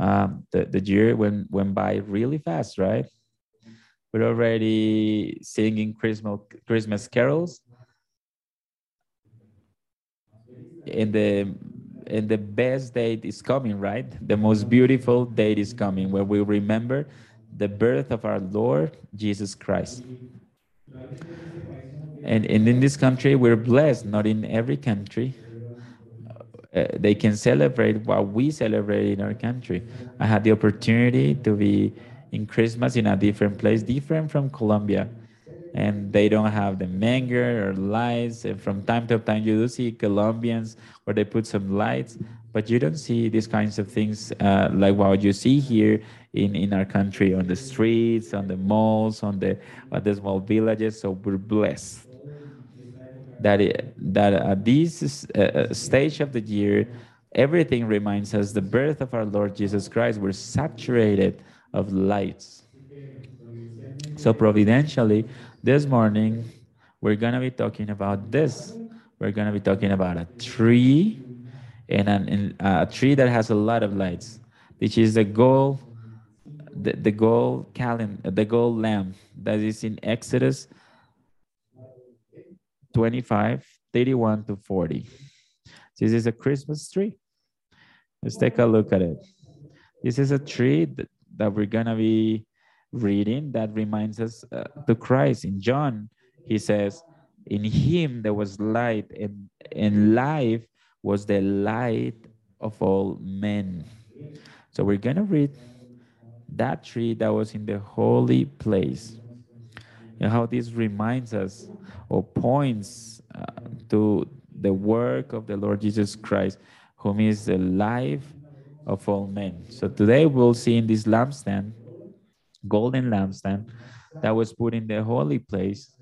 Um, the, the year went, went by really fast, right? We're already singing Christmas, Christmas carols. And the, and the best date is coming, right? The most beautiful date is coming where we remember the birth of our Lord Jesus Christ. And, and in this country, we're blessed, not in every country. Uh, they can celebrate what we celebrate in our country. I had the opportunity to be in Christmas in a different place, different from Colombia. And they don't have the manger or lights. And from time to time, you do see Colombians where they put some lights, but you don't see these kinds of things uh, like what you see here in, in our country on the streets, on the malls, on the, on the small villages. So we're blessed that it, that at this uh, uh, stage of the year, everything reminds us the birth of our Lord Jesus Christ. We're saturated of lights. So providentially, this morning we're gonna be talking about this. We're gonna be talking about a tree and an, a tree that has a lot of lights, which is the gold, the, the gold calendar, the gold lamp that is in Exodus 25, 31 to 40. This is a Christmas tree. Let's take a look at it. This is a tree that, that we're going to be reading that reminds us uh, to Christ. In John, he says, In him there was light, and, and life was the light of all men. So we're going to read that tree that was in the holy place and how this reminds us or points uh, to the work of the Lord Jesus Christ, whom is the life of all men. So today we'll see in this lampstand, golden lampstand, that was put in the holy place.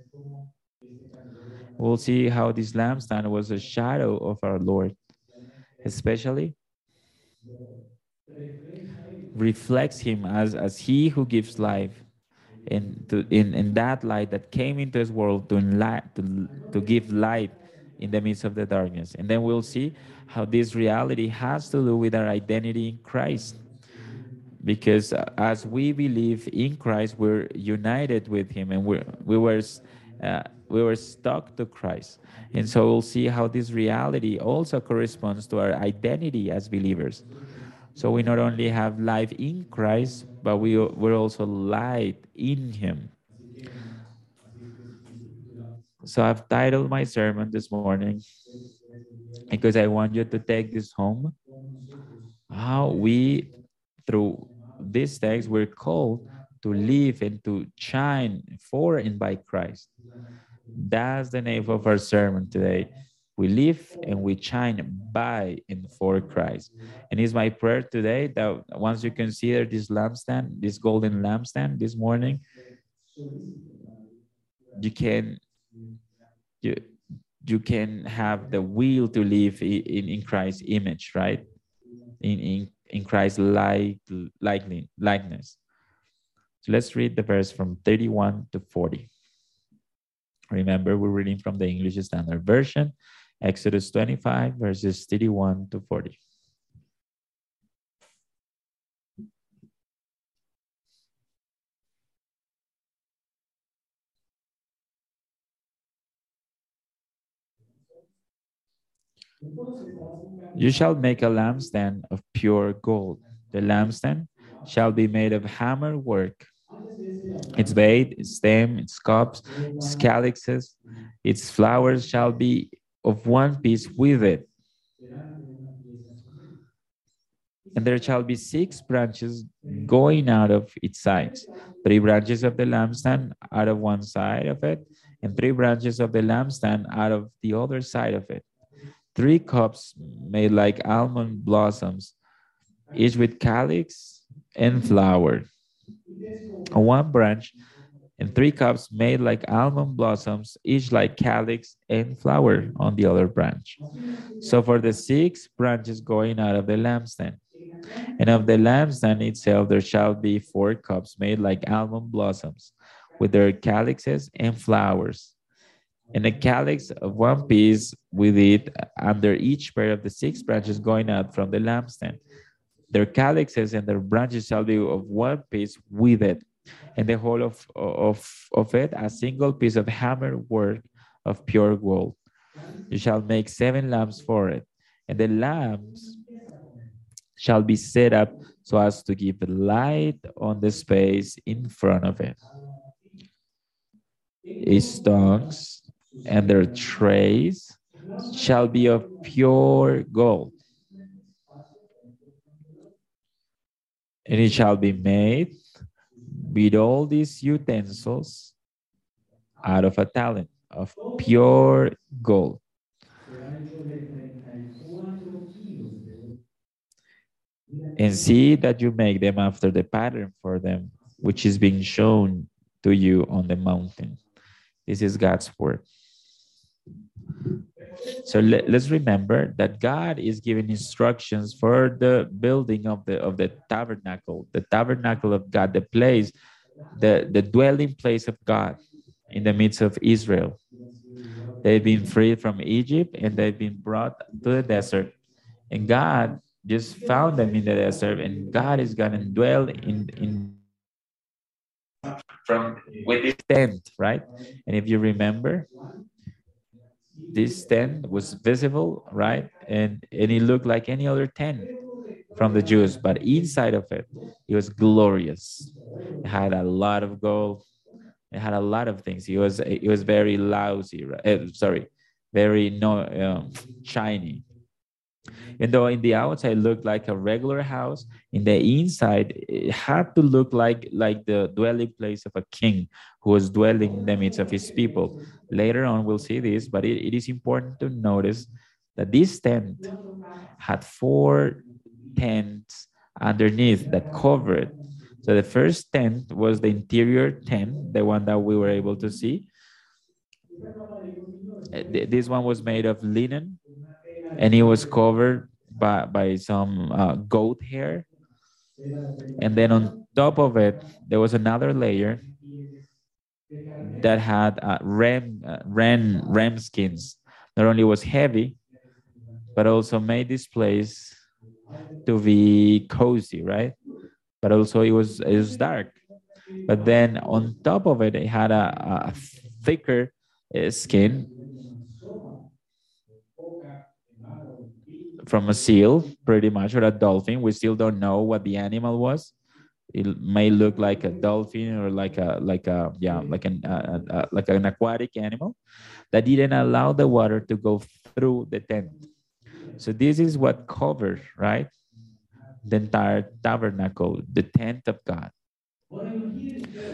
We'll see how this lampstand was a shadow of our Lord, especially reflects him as, as he who gives life in, to, in, in that light that came into this world to, enlight, to, to give light in the midst of the darkness. And then we'll see how this reality has to do with our identity in Christ. Because uh, as we believe in Christ, we're united with Him and we're, we, were, uh, we were stuck to Christ. And so we'll see how this reality also corresponds to our identity as believers. So we not only have life in Christ, but we, we're also light in Him. So I've titled my sermon this morning because I want you to take this home. How we, through this text, we're called to live and to shine for and by Christ. That's the name of our sermon today we live and we shine by and for Christ. And it's my prayer today that once you consider this lampstand, this golden lampstand this morning, you can you you can have the will to live in, in Christ's image, right? In in, in Christ's like likeness. So let's read the verse from 31 to 40. Remember, we're reading from the English Standard Version. Exodus 25, verses 31 to 40. You shall make a lampstand of pure gold. The lampstand shall be made of hammer work. Its base, its stem, its cups, its calyxes, its flowers shall be of one piece with it. And there shall be six branches going out of its sides, three branches of the lampstand out of one side of it, and three branches of the lampstand out of the other side of it. Three cups made like almond blossoms, each with calyx and flower. On one branch and three cups made like almond blossoms, each like calyx and flower on the other branch. So for the six branches going out of the lampstand, and of the lampstand itself there shall be four cups made like almond blossoms, with their calyxes and flowers. And a calyx of one piece with it under each pair of the six branches going out from the lampstand. Their calyxes and their branches shall be of one piece with it, and the whole of, of, of it a single piece of hammer work of pure gold. You shall make seven lamps for it, and the lamps shall be set up so as to give light on the space in front of it. Its tongues and their trays shall be of pure gold. And it shall be made with all these utensils out of a talent of pure gold. And see that you make them after the pattern for them, which is being shown to you on the mountain. This is God's word. So let, us remember that God is giving instructions for the building of the of the tabernacle, the tabernacle of God, the place, the, the dwelling place of God in the midst of Israel. They've been freed from Egypt and they've been brought to the desert. And God just found them in the desert, and God is gonna dwell in in from with this tent, right? And if you remember, this tent was visible, right? And, and it looked like any other tent from the Jews, but inside of it, it was glorious. It had a lot of gold. It had a lot of things. It was it was very lousy, right? Uh, sorry, very no um, shiny. And though in the outside looked like a regular house, in the inside it had to look like like the dwelling place of a king who was dwelling in the midst of his people. Later on, we'll see this, but it, it is important to notice that this tent had four tents underneath that covered. So the first tent was the interior tent, the one that we were able to see. Uh, this one was made of linen and it was covered by, by some uh, goat hair. And then on top of it, there was another layer that had uh, ram, uh, ram, ram skins. Not only was heavy, but also made this place to be cozy, right? But also it was it was dark. But then on top of it, it had a, a thicker uh, skin from a seal, pretty much, or a dolphin. We still don't know what the animal was. It may look like a dolphin or like a like a yeah like an uh, uh, like an aquatic animal that didn't allow the water to go through the tent. So this is what covered right the entire tabernacle, the tent of God.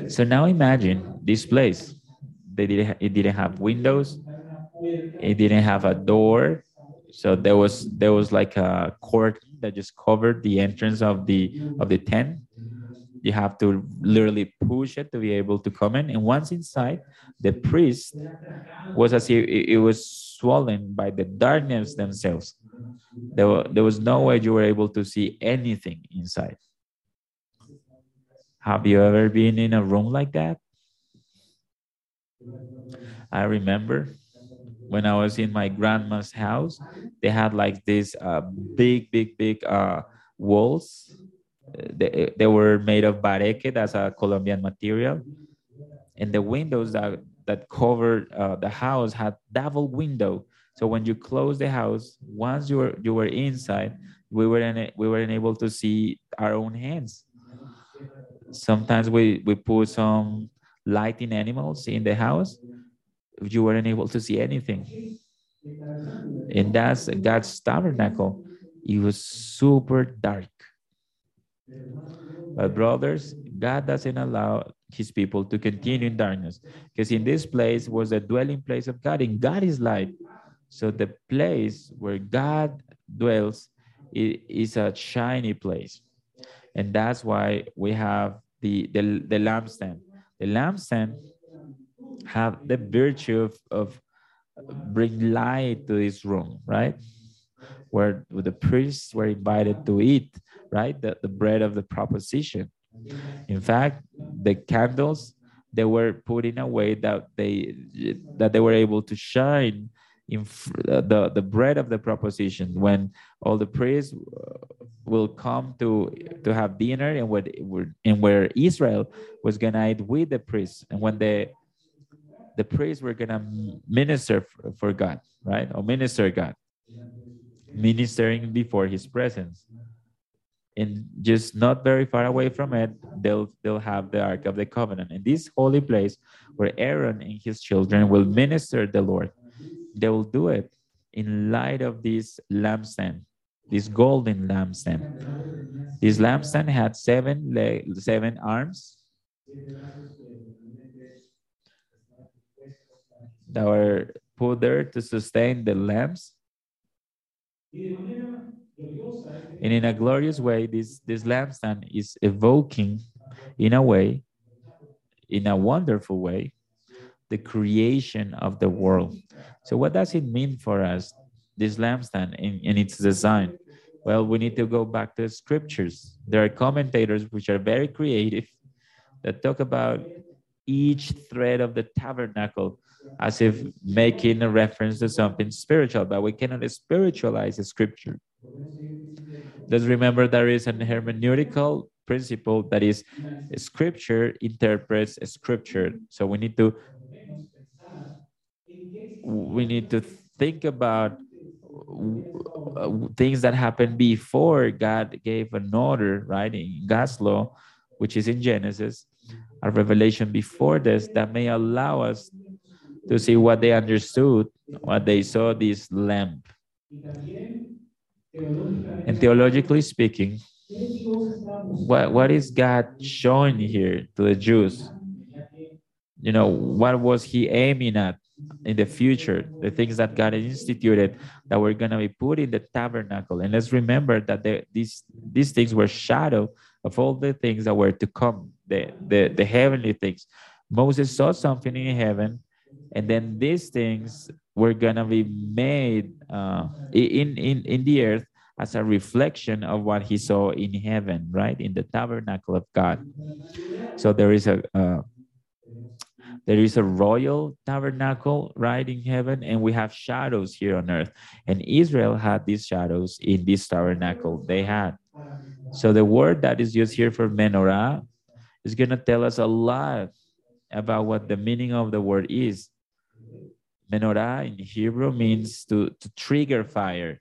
So now imagine this place. They didn't it didn't have windows. It didn't have a door so there was there was like a cord that just covered the entrance of the of the tent. You have to literally push it to be able to come in. And once inside, the priest was as if it was swollen by the darkness themselves. There, were, there was no way you were able to see anything inside. Have you ever been in a room like that? I remember when I was in my grandma's house, they had like these uh, big, big, big uh, walls. They, they were made of bareque, that's a Colombian material. And the windows that, that covered uh, the house had double window. So when you close the house, once you were you were inside, we were in, we weren't able to see our own hands. Sometimes we, we put some lighting animals in the house you weren't able to see anything. And that's God's tabernacle. It was super dark. But brothers, God doesn't allow his people to continue in darkness because in this place was the dwelling place of God and God is light. So the place where God dwells is a shiny place. And that's why we have the, the, the lampstand. The lampstand have the virtue of, of bring light to this room, right? Where the priests were invited to eat, right? The, the bread of the proposition. In fact, the candles they were put in a way that they that they were able to shine in the, the bread of the proposition when all the priests uh, will come to to have dinner and what and where Israel was gonna eat with the priests and when the the praise we're gonna minister for God, right? Or minister God, ministering before His presence. And just not very far away from it, they'll they'll have the Ark of the Covenant. And this holy place where Aaron and his children will minister the Lord they will do it in light of this lampstand, this golden lampstand. This lampstand had seven seven arms that were put there to sustain the lamps. And in a glorious way, this, this lampstand is evoking, in a way, in a wonderful way, the creation of the world. So what does it mean for us, this lampstand in, in its design? Well, we need to go back to scriptures. There are commentators which are very creative that talk about each thread of the tabernacle as if making a reference to something spiritual, but we cannot spiritualize the scripture. Let's remember there is an hermeneutical principle that is scripture interprets scripture. So we need to we need to think about things that happened before God gave an order, right? In God's law, which is in Genesis, a revelation before this that may allow us to see what they understood, what they saw this lamp. And theologically speaking, what, what is God showing here to the Jews? You know, what was he aiming at? in the future, the things that God instituted that were going to be put in the tabernacle. And let's remember that the, these, these things were shadow of all the things that were to come, the, the, the heavenly things. Moses saw something in heaven, and then these things were to be made uh, in, in, in the earth as a reflection of what he saw in heaven, right? In the tabernacle of God. So there is a, uh, there is a royal tabernacle right in heaven, and we have shadows here on earth. And Israel had these shadows in this tabernacle they had. So the word that is used here for menorah is going to tell us a lot about what the meaning of the word is. Menorah in Hebrew means to, to trigger fire.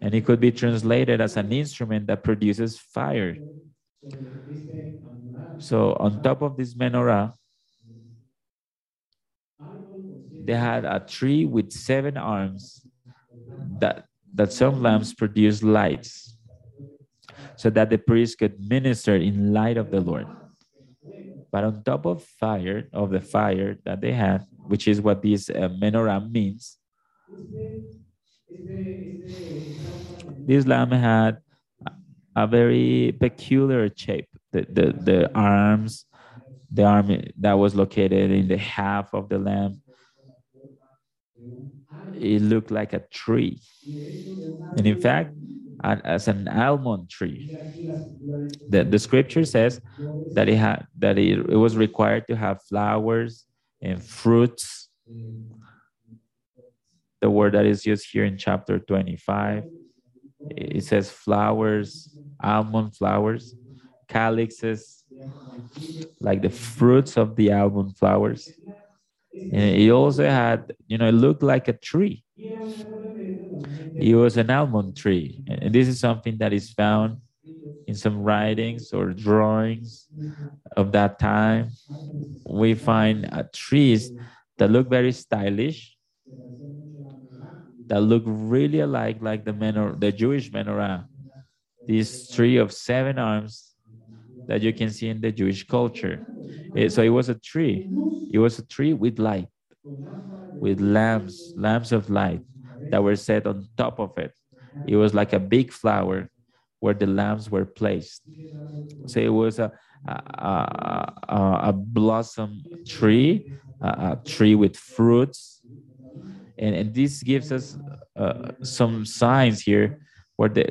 And it could be translated as an instrument that produces fire. So on top of this menorah, they had a tree with seven arms that, that some lamps produced lights so that the priest could minister in light of the Lord. But on top of fire, of the fire that they had, which is what this uh, menorah means, this lamb had a very peculiar shape. The, the, the arms, the arm that was located in the half of the lamb, it looked like a tree. And in fact, as an almond tree. The, the scripture says that it had that it, it was required to have flowers and fruits. The word that is used here in chapter 25, it says flowers, almond flowers, calyxes, like the fruits of the almond flowers. And it also had, you know, it looked like a tree. It was an almond tree. And this is something that is found in some writings or drawings of that time. We find uh, trees that look very stylish, that look really alike like the menor- the Jewish menorah. This tree of seven arms that you can see in the Jewish culture. It, so it was a tree. It was a tree with light, with lamps, lamps of light that were set on top of it. It was like a big flower where the lamps were placed. So it was a a, a, a blossom tree, a, a, tree with fruits, and, and this gives us uh, some signs here where the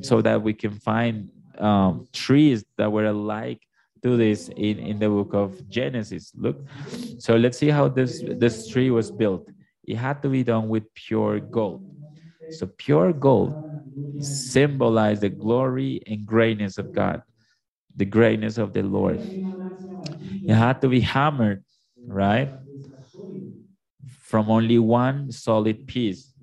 so that we can find um, trees that were alike to this in, in the book of Genesis. Look, so let's see how this, this tree was built. It had to be done with pure gold. So pure gold symbolized the glory and greatness of God, the greatness of the Lord. It had to be hammered, right? From only one solid piece.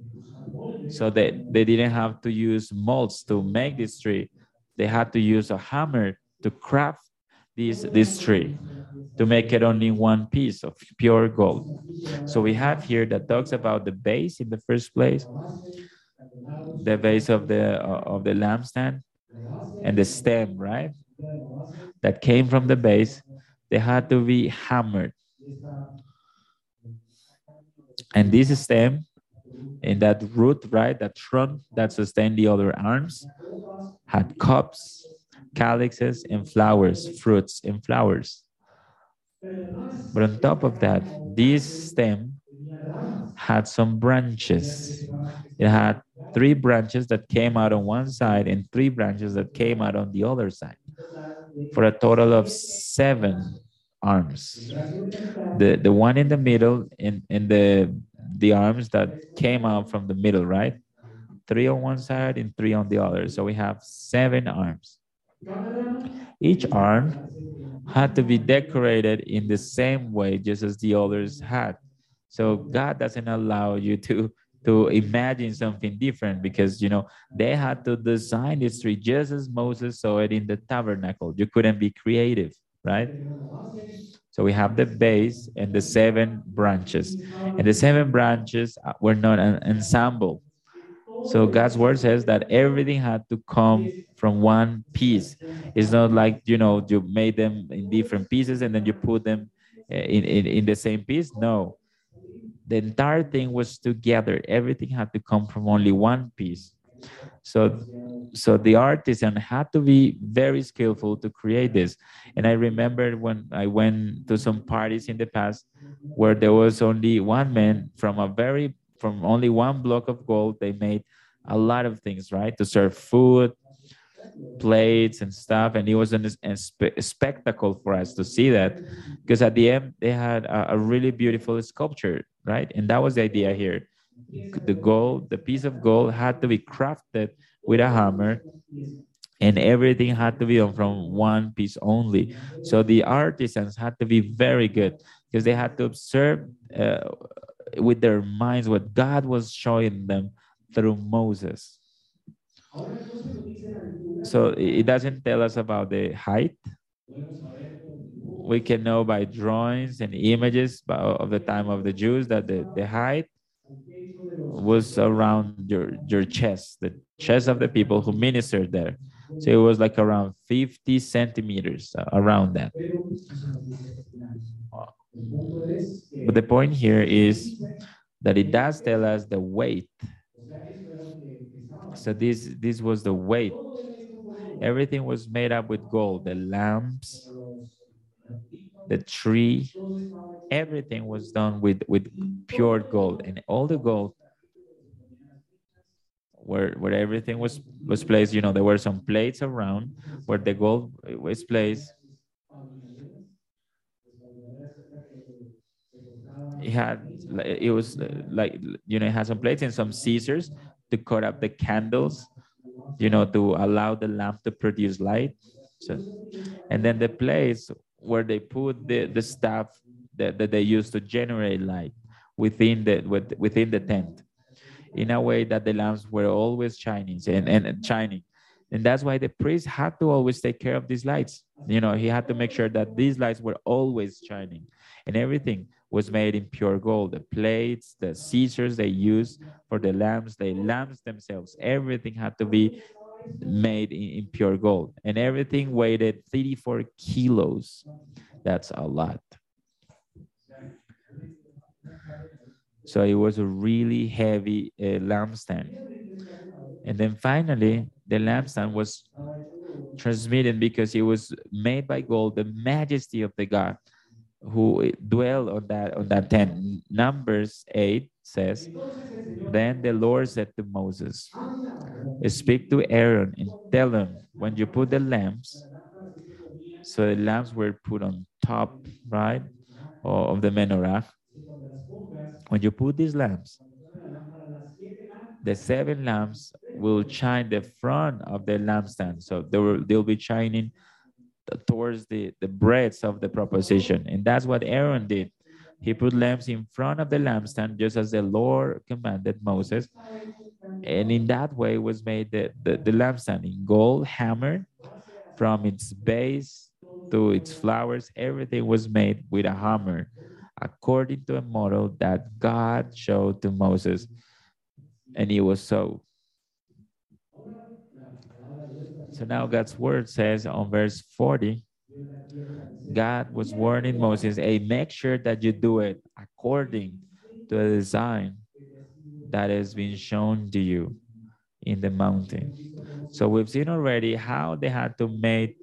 So that they didn't have to use molds to make this tree. They had to use a hammer to craft this, this tree to make it only one piece of pure gold. So we have here that talks about the base in the first place, the base of the uh, of the lampstand, and the stem, right? That came from the base. They had to be hammered. And this stem in that root, right, that trunk that sustained the other arms, had cups, calyxes, and flowers, fruits and flowers. But on top of that, this stem had some branches. It had three branches that came out on one side and three branches that came out on the other side for a total of seven arms. The, the one in the middle in, in the, the arms that came out from the middle, right? Three on one side and three on the other. So we have seven arms. Each arm had to be decorated in the same way, just as the others had. So God doesn't allow you to to imagine something different because you know they had to design this tree just as Moses saw it in the tabernacle. You couldn't be creative, right? So we have the base and the seven branches, and the seven branches were not an ensemble. So God's word says that everything had to come from one piece. It's not like you know you made them in different pieces and then you put them eh, in, in, in the same piece. No, the entire thing was together. Everything had to come from only one piece. So, so the artisan had to be very skillful to create this. And I remember when I went to some parties in the past where there was only one man from a very from only one block of gold, they made a lot of things, right? To serve food, plates and stuff. And it was a spectacle for us to see that because at the end, they had a, a really beautiful sculpture, right? And that was the idea here. The gold, the piece of gold had to be crafted with a hammer and everything had to be done from one piece only. So the artisans had to be very good because they had to observe uh, with their minds what God was showing them through Moses. So it doesn't tell us about the height. We can know by drawings and images of the time of the Jews that the, the height was around your, your chest, the chest of the people who ministered there. So it was like around 50 centimeters uh, around that. But the point here is that it does tell us the weight. So this this was the weight. Everything was made up with gold. The lamps, the tree, everything was done with with pure gold, and all the gold where where everything was was placed. You know, there were some plates around where the gold was placed it had it was like you know it had some plates and some scissors to cut up the candles you know to allow the lamp to produce light. So and then the place where they put the the stuff that, that they used to generate light within the within the tent. In a way that the lamps were always shining and, and shining and that's why the priest had to always take care of these lights you know he had to make sure that these lights were always shining and everything was made in pure gold. The plates, the scissors they used for the lamps, the lamps themselves, everything had to be made in, in pure gold. And everything weighed 34 kilos. That's a lot. So it was a really heavy uh, lampstand. And then finally, the lampstand was transmitted because it was made by gold, the majesty of the God who dwell on that on that tent. Numbers 8 says, Then the Lord said to Moses, Speak to Aaron and tell him when you put the lamps, so the lamps were put on top, right, of the menorah. when you put these lamps, the seven lamps will shine the front of the lampstand. So they will they'll be shining towards the, the breadth of the proposition. And that's what Aaron did. He put lamps in front of the lampstand, just as the Lord commanded Moses. And in that way was made the, the, the lampstand in gold, hammered from its base to its flowers. Everything was made with a hammer, according to a model that God showed to Moses. And it was so. So now God's word says on verse 40, God was warning Moses, hey, make sure that you do it according to the design that has been shown to you in the mountain. So we've seen already how they had to make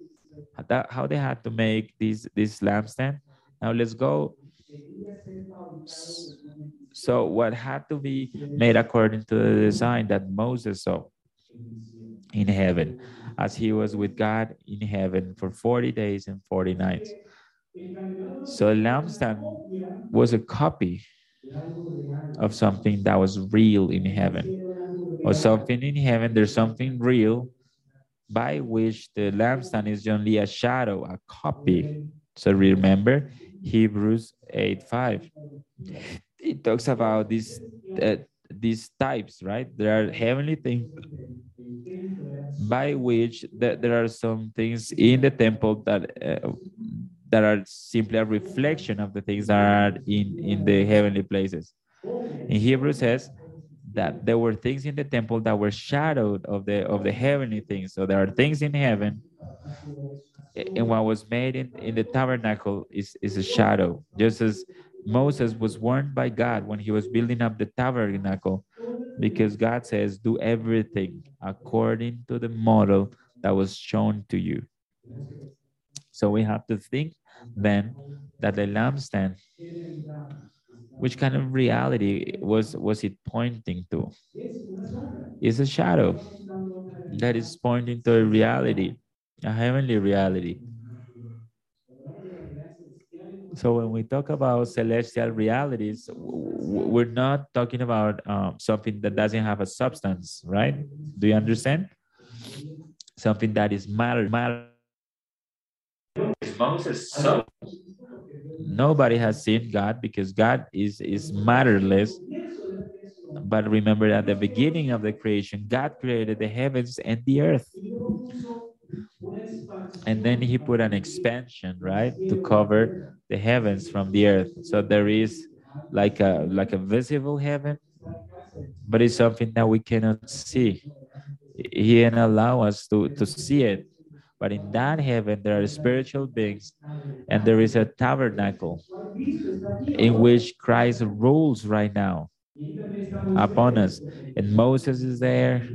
how they had to make this this lampstand. Now let's go. So what had to be made according to the design that Moses saw in heaven as he was with God in heaven for 40 days and 40 nights. So lampstand was a copy of something that was real in heaven. Or something in heaven, there's something real by which the lampstand is only a shadow, a copy. So remember Hebrews 8 5. It talks about this uh, these types, right? There are heavenly things by which th there are some things in the temple that uh, that are simply a reflection of the things that are in in the heavenly places. In Hebrew says that there were things in the temple that were shadowed of the of the heavenly things. So there are things in heaven, and what was made in, in the tabernacle is, is a shadow. Just as Moses was warned by God when he was building up the tabernacle because God says, do everything according to the model that was shown to you. So we have to think then that the lampstand, which kind of reality was, was it pointing to? It's a shadow that is pointing to a reality, a heavenly reality. So when we talk about celestial realities, we're not talking about um, something that doesn't have a substance, right? Do you understand? Something that is matter. matter. Moses so nobody has seen God because God is is matterless. But remember at the beginning of the creation, God created the heavens and the earth and then he put an expansion right to cover the heavens from the earth. So there is like a like a visible heaven but it's something that we cannot see. He didn't allow us to to see it. But in that heaven there are spiritual beings and there is a tabernacle in which christ rules right now upon us. And moses is there.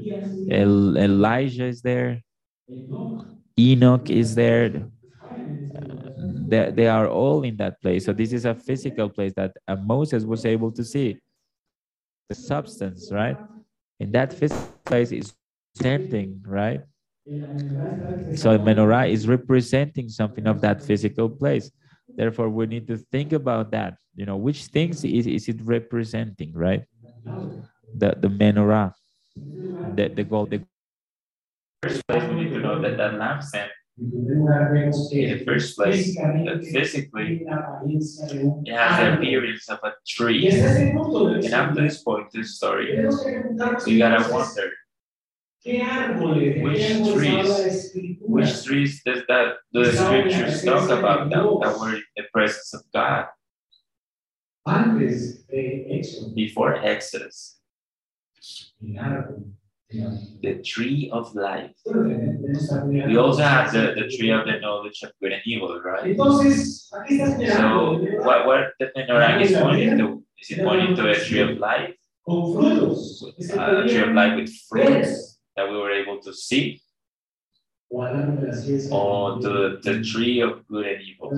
El elijah is there Enoch is there. They, they are all in that place. So this is a physical place that Moses was able to see. The substance, right? In that physical place is representing, right? So menorah is representing something of that physical place. Therefore, we need to think about that. You know, which things is, is it representing, right? The the menorah, the the gold, the first place, we need to know that that lampstand, in the first place, that physically, it has the appearance of a tree. And up to this point in the story, you gotta wonder, which trees, which trees does that the scriptures talk about that, that were in the presence of God? Before Exodus the tree of life. We also have the, the tree of the knowledge of good and evil, right? So, what, what the menorah is pointing to? Is it pointing to a tree of life? A tree of life with fruits that we were able to see? Or to the tree of good and evil?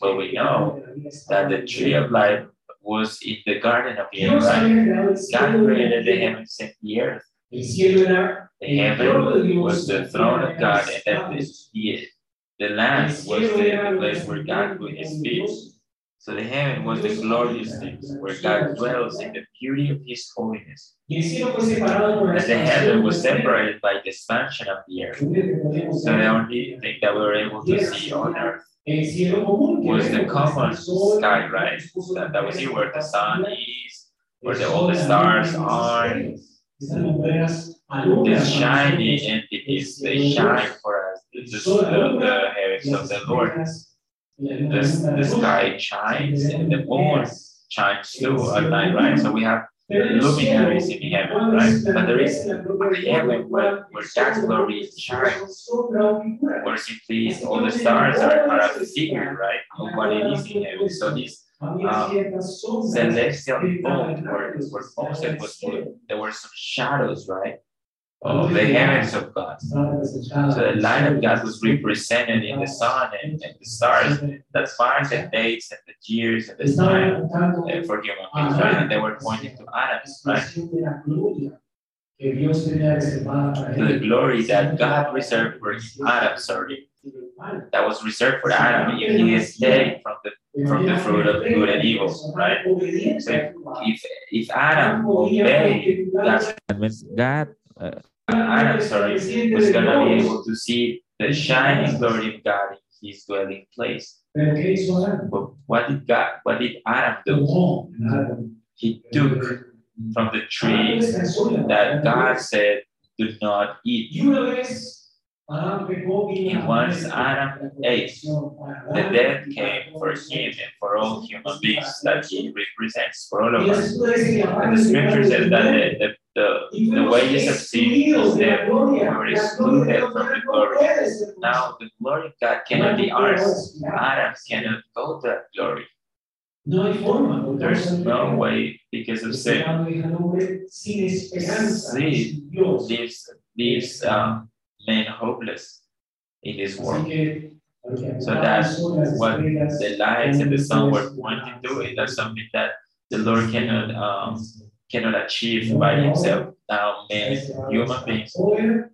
But we know that the tree of life was in the Garden of Eden, right? God created the heavens and the earth. The heaven was the throne of God, and that the, the land was the, the place where God put his feet. So the heaven was the glorious things where God dwells in the beauty of his holiness. And the heaven was separated by the expansion of the earth. So the only thing that we were able to see on earth was the common sky, right? That, that was here where the sun is, where the, all the stars are. These shiny entities, they shine for us. The, the, the heavens of the Lord. the, the sky shines and the moon shines too at night, right? So we have luminaries in heaven, right? But there is a heaven where, where God's glory shines, where simply all the stars are, are a figure, right, of what it is in heaven. So this um, celestial dome where, where Moses was there were some shadows, right? of the heavens of God. So the light of God was represented in the sun and, and the stars that marked the dates and the years and the time uh, for human beings, right? And they were pointing to Adam, right? To the glory that God reserved for Adam, sorry. That was reserved for Adam if he is dead from the from the fruit of good and evil, right? So if if Adam obeyed God's commandments, God uh, Adam, sorry, was going to be able to see the shining glory of God in his dwelling place. But what did God, what did Adam do? He took from the tree that God said, do not eat. And once Adam ate, the death came for him and for all human beings that he represents, for all of us. And the scripture says that the, the, the, the wages of sin is death. We excluded from the glory. Now the glory of God cannot be ours. Adam cannot go to that glory. There's no way because of sin. Sin leaves, leaves um, men hopeless in this world. So that's what the lights and the sun were pointing to. It that's something that the Lord cannot um, cannot achieve by himself. Now, men, human beings,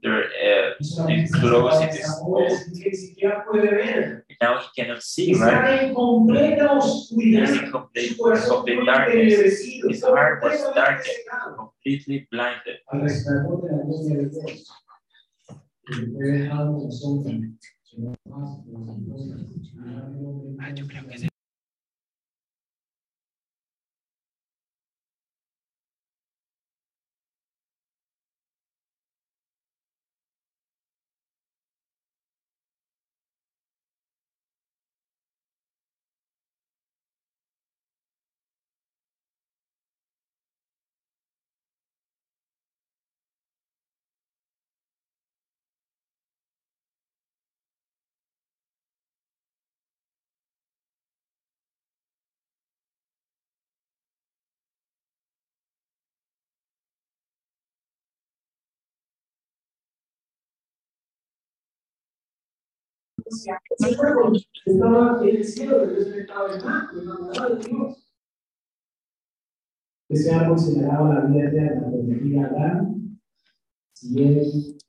they're uh, enclosed in this world. Now he cannot see, right? There's a complete, complete darkness. His heart was darkened, completely blinded. Ah, yo creo que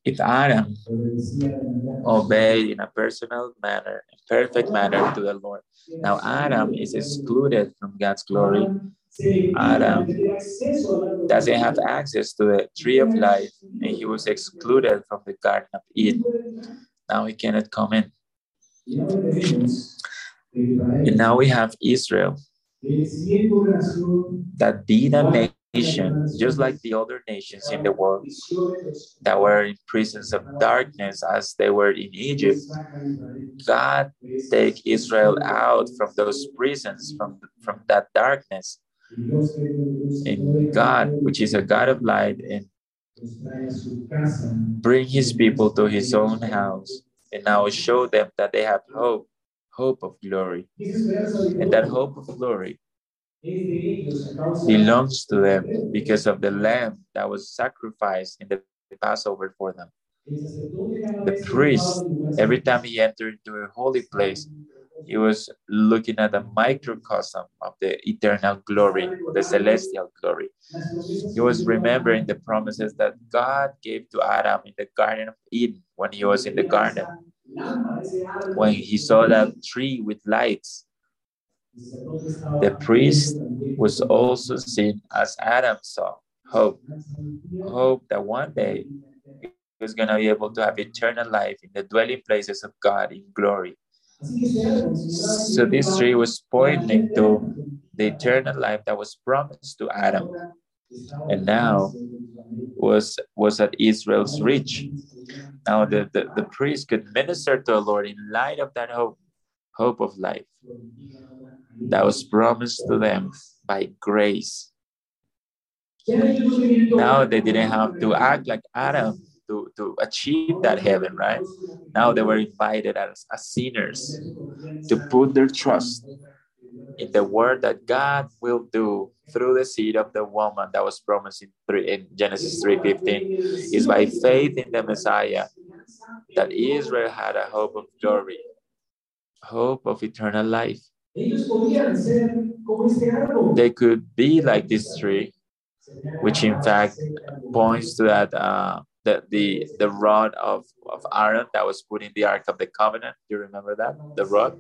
If Adam obeyed in a personal manner, in perfect manner to the Lord. Now Adam is excluded from God's glory. Adam doesn't have access to the tree of life, and he was excluded from the Garden of Eden. Now he cannot come in. And now we have Israel. That being a nation, just like the other nations in the world that were in prisons of darkness as they were in Egypt, God take Israel out from those prisons, from, from that darkness. And God, which is a God of light, and bring his people to his own house and now show them that they have hope, hope of glory. And that hope of glory belongs to them because of the lamb that was sacrificed in the Passover for them. The priest, every time he entered into a holy place, he was looking at a microcosm of the eternal glory, the celestial glory. He was remembering the promises that God gave to Adam in the Garden of Eden when he was in the garden. When he saw that tree with lights, The priest was also seen as Adam saw hope. Hope that one day he was going to be able to have eternal life in the dwelling places of God in glory. So this tree was pointing to the eternal life that was promised to Adam and now was was at Israel's reach. Now the, the, the priest could minister to the Lord in light of that hope, hope of life that was promised to them by grace. Now they didn't have to act like Adam to, to achieve that heaven, right? Now they were invited as, as sinners to put their trust in the word that God will do through the seed of the woman that was promised in, three, in Genesis 3.15 is by faith in the Messiah that Israel had a hope of glory, hope of eternal life. They could be like this tree, which in fact points to that uh, the, the the rod of, of Aaron that was put in the Ark of the Covenant. Do you remember that? The rod?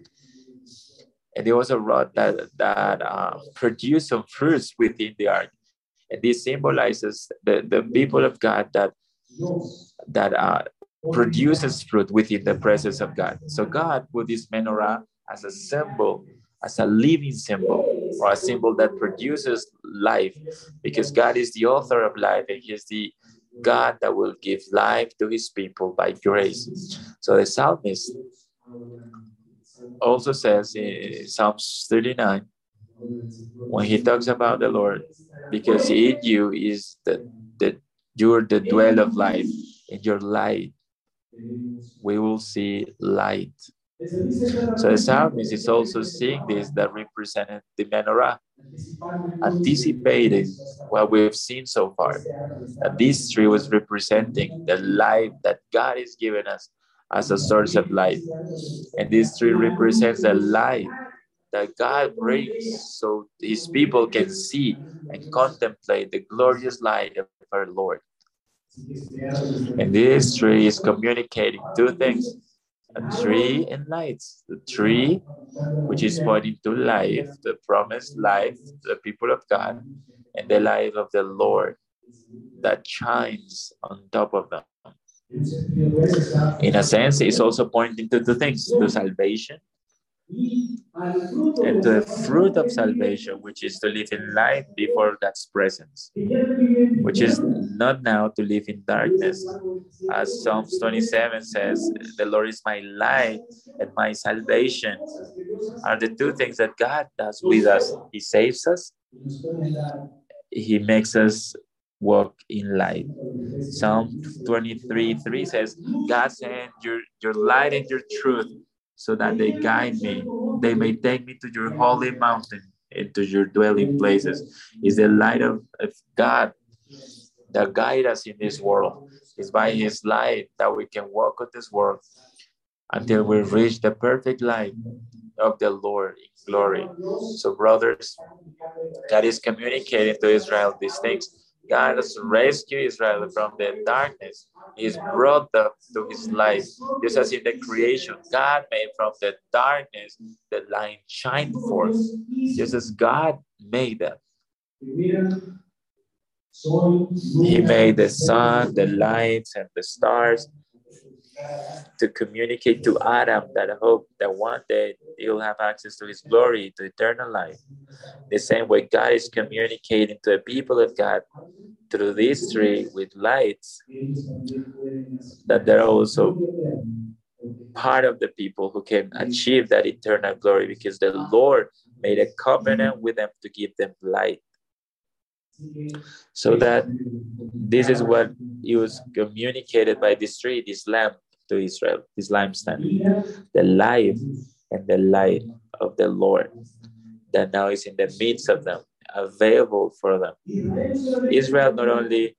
and there was a rod that that uh, produced some fruits within the ark and this symbolizes the, the people of god that that uh, produces fruit within the presence of god so god put this menorah as a symbol as a living symbol or a symbol that produces life because god is the author of life and he is the god that will give life to his people by grace. So the psalmist also says in Psalms 39 when he talks about the Lord, because in you is the, the you're the dwell of life, in your light we will see light. So the psalmist is also seeing this that represented the menorah, anticipating what we've seen so far. That this tree was representing the life that God is giving us as a source of light. And this tree represents the light that God brings so his people can see and contemplate the glorious light of our Lord. And this tree is communicating two things a tree and lights. The tree, which is pointing to life, the promised life, the people of God, and the life of the Lord that shines on top of them. In a sense, it's also pointing to two things to salvation and the fruit of salvation, which is to live in light before God's presence, which is not now to live in darkness. As Psalms 27 says, The Lord is my light and my salvation are the two things that God does with us. He saves us, He makes us walk in light. Psalm 23 3 says, God send your, your light and your truth so that they guide me. They may take me to your holy mountain and to your dwelling places. Is the light of, of God that guide us in this world. It's by his light that we can walk on this world until we reach the perfect light of the Lord in glory. So, brothers, God is communicating to Israel these things God has rescued Israel from the darkness. He's brought them to his light. Just as in the creation, God made from the darkness the light shine forth. Just as God made them. He made the sun, the lights, and the stars to communicate to Adam that hope that one day he'll have access to his glory, to eternal life. The same way God is communicating to the people of God through this tree with lights, that they're also part of the people who can achieve that eternal glory because the Lord made a covenant with them to give them light. So that this is what he was communicated by this tree, this lamp to Israel, this lampstand, the life and the light of the Lord that now is in the midst of them, available for them. Israel not only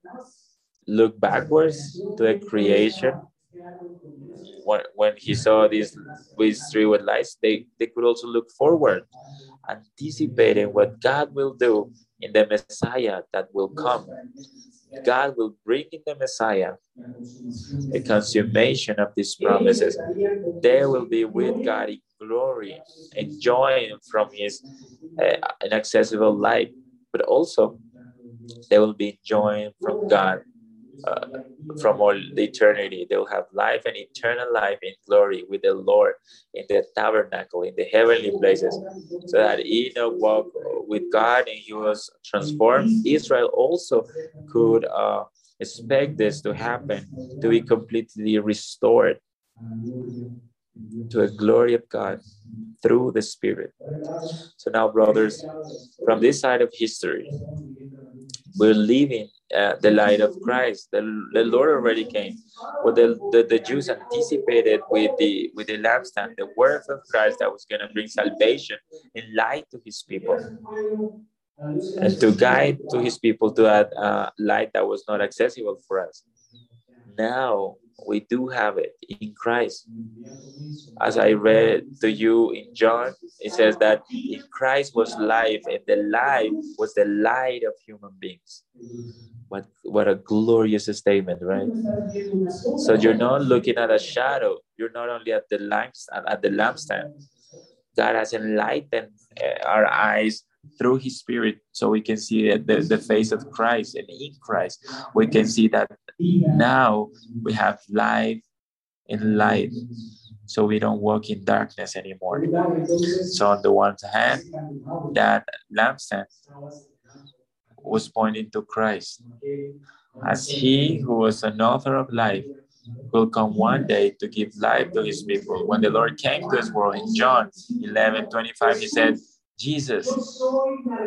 looked backwards to the creation, when, when he saw these, these three with lights, they, they could also look forward, anticipating what God will do in the Messiah that will come. God will bring in the Messiah the consummation of these promises. They will be with God in glory, enjoying from His uh, inaccessible light, but also they will be enjoying from God uh, from all the eternity. They will have life and eternal life in glory with the Lord in the tabernacle, in the heavenly places, so that Enoch walked with God and he was transformed. Israel also could uh, expect this to happen, to be completely restored to a glory of God through the Spirit. So now, brothers, from this side of history, we're living uh, the light of Christ. The, the Lord already came. What the, the, the Jews anticipated with the with the lampstand, the word of Christ that was going to bring salvation and light to his people. And to guide to his people to that uh, light that was not accessible for us. Now we do have it in Christ. As I read to you in John, it says that in Christ was life, and the life was the light of human beings. What, what a glorious statement, right? So you're not looking at a shadow. You're not only at the lampstand, at the lampstand. God has enlightened uh, our eyes through his spirit so we can see the, the face of christ and in christ we can see that now we have life in light so we don't walk in darkness anymore so on the one hand that lampstand was pointing to christ as he who was an author of life will come one day to give life to his people when the lord came to this world in john 11 25 he said Jesus,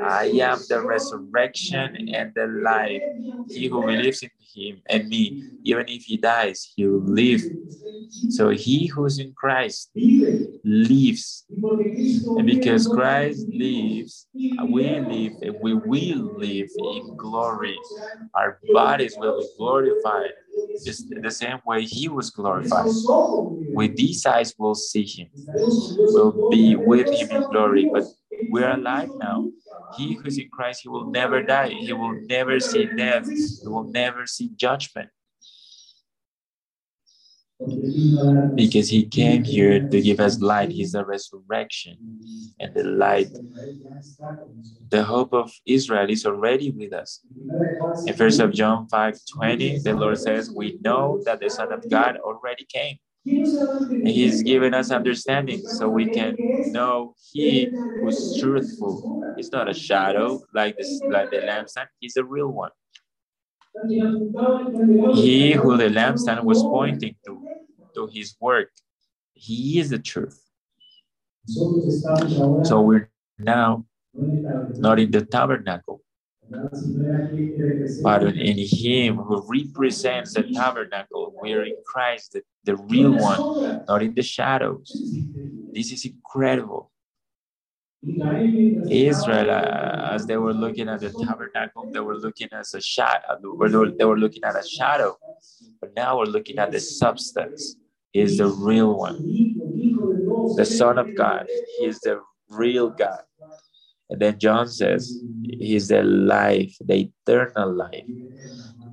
I am the resurrection and the life. He who believes in him and me, even if he dies, he will live. So he who's in Christ lives. And because Christ lives, we live and we will live in glory. Our bodies will be glorified just the same way he was glorified. With these eyes, we'll see him. We'll be with him in glory. But we're alive now. He who's in Christ, he will never die. He will never see death. He will never see judgment. Because he came here to give us light. He's the resurrection and the light. The hope of Israel is already with us. In verse of John 5 20, the Lord says, We know that the Son of God already came. He's given us understanding so we can know he who's truthful. He's not a shadow like this like the lampstand, he's a real one. He who the lampstand was pointing to, to his work, he is the truth. So we're now not in the tabernacle, but in him who represents the tabernacle, we're in Christ, the, the real one, not in the shadows. This is incredible. Israel, uh, as they were looking at the tabernacle, they were looking as a shadow. They were looking at a shadow, but now we're looking at the substance. He is the real one, the Son of God. He is the real God. And then John says, He's the life, the eternal life.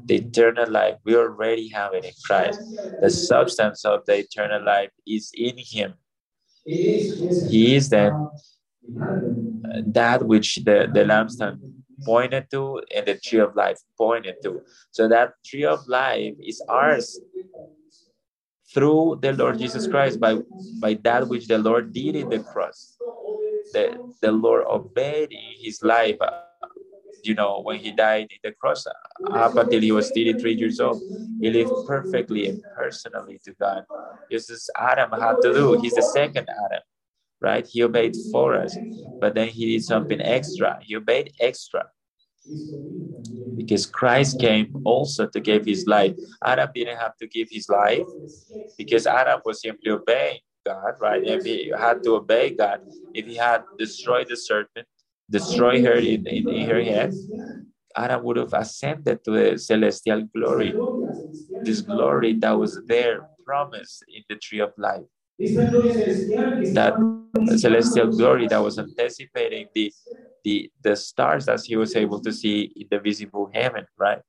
The eternal life, we already have it in Christ. The substance of the eternal life is in Him. He is that, that which the, the lampstand pointed to and the tree of life pointed to. So that tree of life is ours through the Lord Jesus Christ by, by that which the Lord did in the cross the, the Lord obeyed in his life. Uh, you know, when he died in the cross, uh, up until he was 33 years old, he lived perfectly and personally to God. This is Adam had to do. He's the second Adam, right? He obeyed for us, but then he did something extra. He obeyed extra because Christ came also to give his life. Adam didn't have to give his life because Adam was simply obeying. God, right? If he had to obey God, if he had destroyed the serpent, destroy her in, in, in her head, Adam would have ascended to the celestial glory. This glory that was there promised in the tree of life. that celestial glory that was anticipating the the the stars as he was able to see in the visible heaven, right?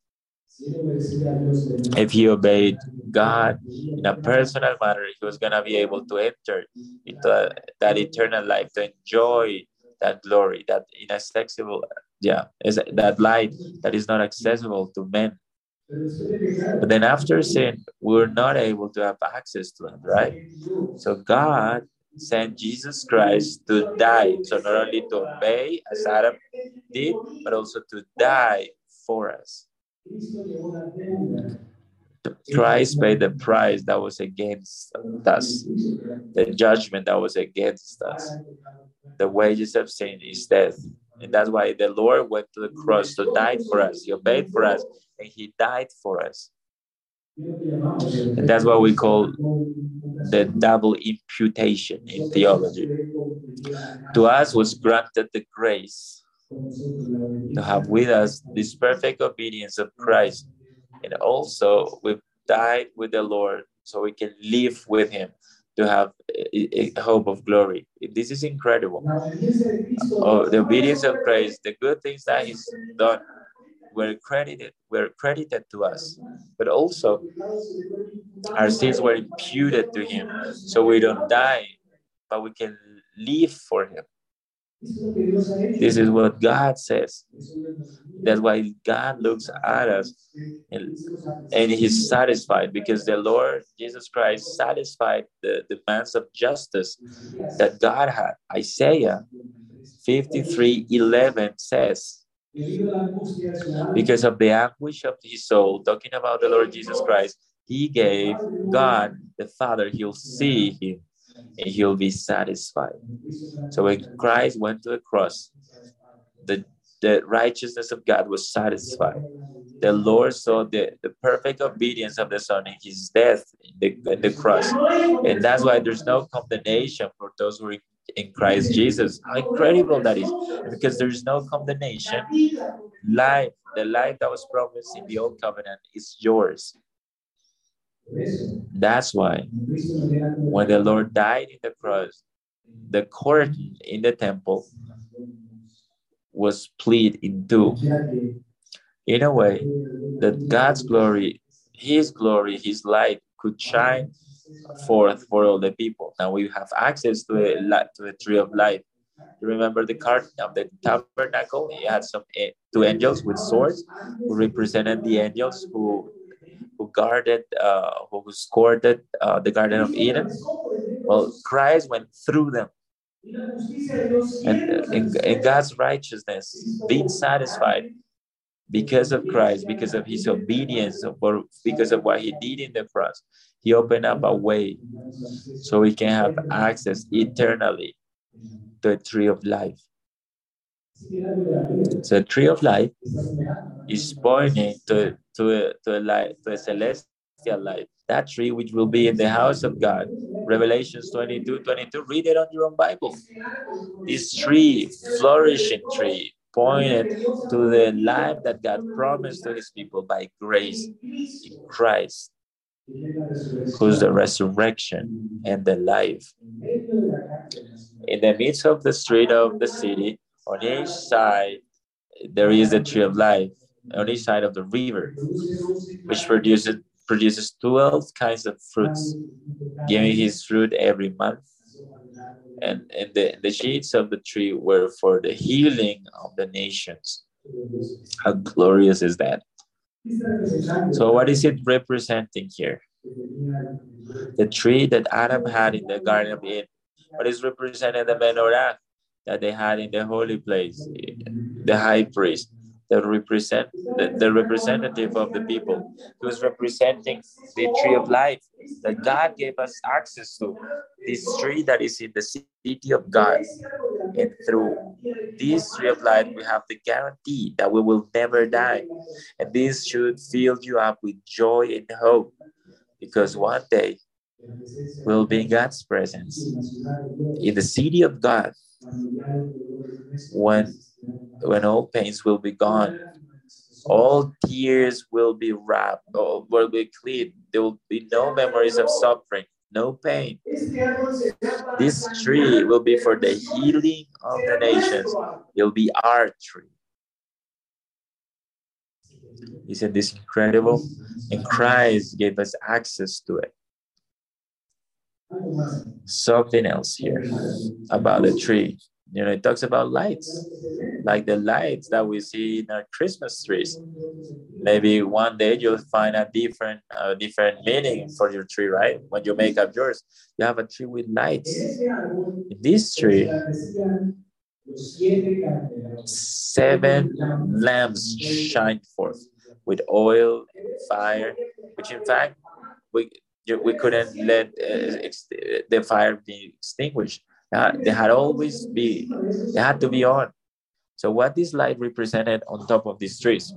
If he obeyed God in a personal manner, he was gonna be able to enter into that eternal life, to enjoy that glory, that inaccessible, yeah, that light that is not accessible to men. But then after sin, we're not able to have access to it, right? So God sent Jesus Christ to die. So not only to obey as Adam did, but also to die for us. Christ paid the price that was against us, the judgment that was against us. The wages of sin is death. And that's why the Lord went to the cross to die for us. He obeyed for us and he died for us. And that's what we call the double imputation in theology. To us was granted the grace to have with us this perfect obedience of Christ. And also, we've died with the Lord so we can live with Him to have a, a hope of glory. This is incredible. Oh, the obedience of Christ, the good things that He's done were credited were credited to us but also our sins were imputed to him so we don't die but we can live for him this is what god says. That's why god looks at us and, and he's satisfied because the lord jesus christ satisfied the demands of justice that god had. Isaiah 53 11 says because of the anguish of his soul, talking about the Lord Jesus Christ, he gave God the Father, he'll see him and he'll be satisfied. So when Christ went to the cross, the, the righteousness of God was satisfied. The Lord saw the, the perfect obedience of the Son in his death in the, in the cross. And that's why there's no condemnation for those who are in Christ Jesus. How incredible that is! Because there is no condemnation. Life, the life that was promised in the old covenant is yours. That's why when the Lord died in the cross, the curtain in the temple was split in two. In a way, that God's glory, His glory, His light could shine forth for all the people. Now we have access to a to the tree of life. You remember the card of the tabernacle? It had some uh, two angels with swords who represented the angels who who guarded, uh, who escorted uh, the Garden of Eden. Well, Christ went through them. And in, in God's righteousness, being satisfied because of Christ, because of his obedience, or because of what he did in the cross, he opened up a way so we can have access eternally to a tree of life. So the tree of life is pointing to, to, a, to, a life, to a celestial life. That tree which will be in the house of God. Revelations 22, 22. Read it on your own Bible. This tree, flourishing tree, pointed to the life that God promised to his people by grace in Christ, who's the resurrection and the life. In the midst of the street of the city, on each side, there is the tree of life, on each side of the river, which produces produces 12 kinds of fruits, giving his fruit every month and, and the, the shades of the tree were for the healing of the nations. How glorious is that? So, what is it representing here? The tree that Adam had in the Garden of Eden. What is representing the menorah that they had in the holy place, the high priest? The represent the, the representative of the people. He was representing the tree of life that God gave us access to. This tree that is in the city of God. And through this tree of life, we have the guarantee that we will never die. And this should fill you up with joy and hope. Because one day we'll be in God's presence in the city of God when when all pains will be gone, all tears will be wrapped, or will be clean. There will be no memories of suffering. no pain. This tree will be for the healing of the nations. It'll be our tree. Isn't this incredible? And Christ gave us access to it. Something else here about the tree. You know, it talks about lights, like the lights that we see in our Christmas trees. Maybe one day you'll find a different, uh, different meaning for your tree, right? When you make up yours, you have a tree with lights. In this tree, seven lamps shine forth with oil and fire, which in fact we we couldn't let uh, the fire be extinguished Uh, they had always be, they had to be on. So what this light represented on top of these trees,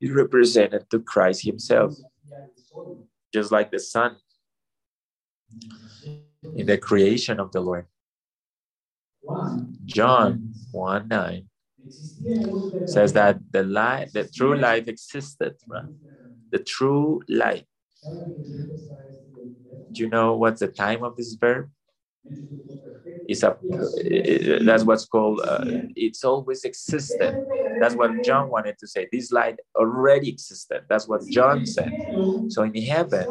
it represented to Christ himself, just like the sun in the creation of the Lord. John 1 9 says that the light, the true light existed, right? The true light. Do you know what's the time of this verb? Is a that's what's called uh, it's always existed that's what john wanted to say. This light already existed. That's what john said. So in heaven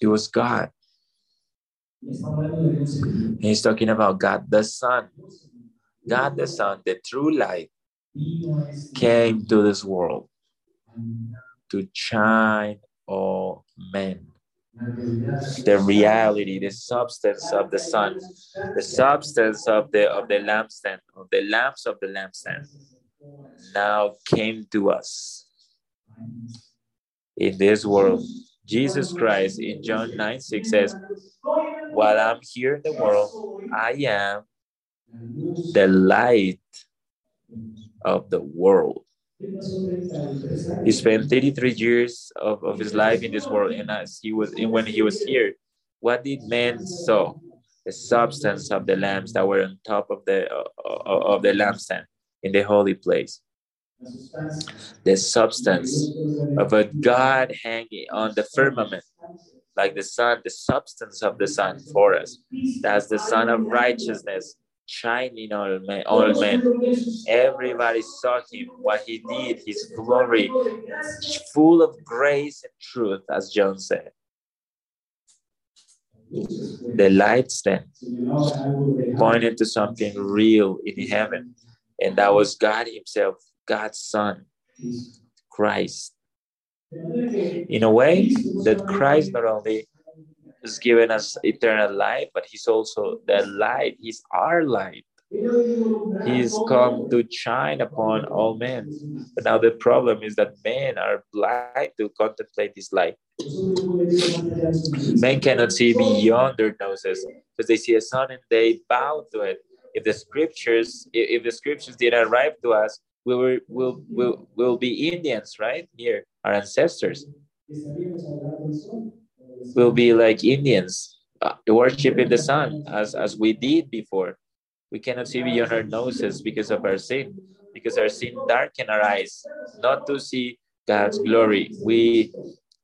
it was god. He's talking about god the son. God the son the true light came to this world to shine all men the reality, the substance of the sun, the substance of the of the lampstand, of the lamps of the lampstand, now came to us in this world. Jesus Christ in John 9 6 says, While I'm here in the world, I am the light of the world. He spent 33 years of, of his life in this world, and as he was and when he was here, what did man saw? The substance of the lamps that were on top of the uh, of the lampstand in the holy place. The substance of a God hanging on the firmament, like the sun, the substance of the sun for us. That's the sun of righteousness shining on men, all men. Everybody saw him, what he did, his glory, full of grace and truth, as John said. The lights then pointed to something real in heaven, and that was God Himself, God's Son, Christ. In a way, that Christ not only has given us eternal life, but He's also the light. He's our light. He's come to shine upon all men. But now the problem is that men are blind to contemplate this light. Men cannot see beyond their noses because they see a sun and they bow to it. If the scriptures, if the scriptures did not arrive to us, we will will will will be Indians, right? Here, our ancestors will be like Indians, uh, worshiping the sun as, as we did before. We cannot see beyond our noses because of our sin, because our sin darken our eyes, not to see God's glory. We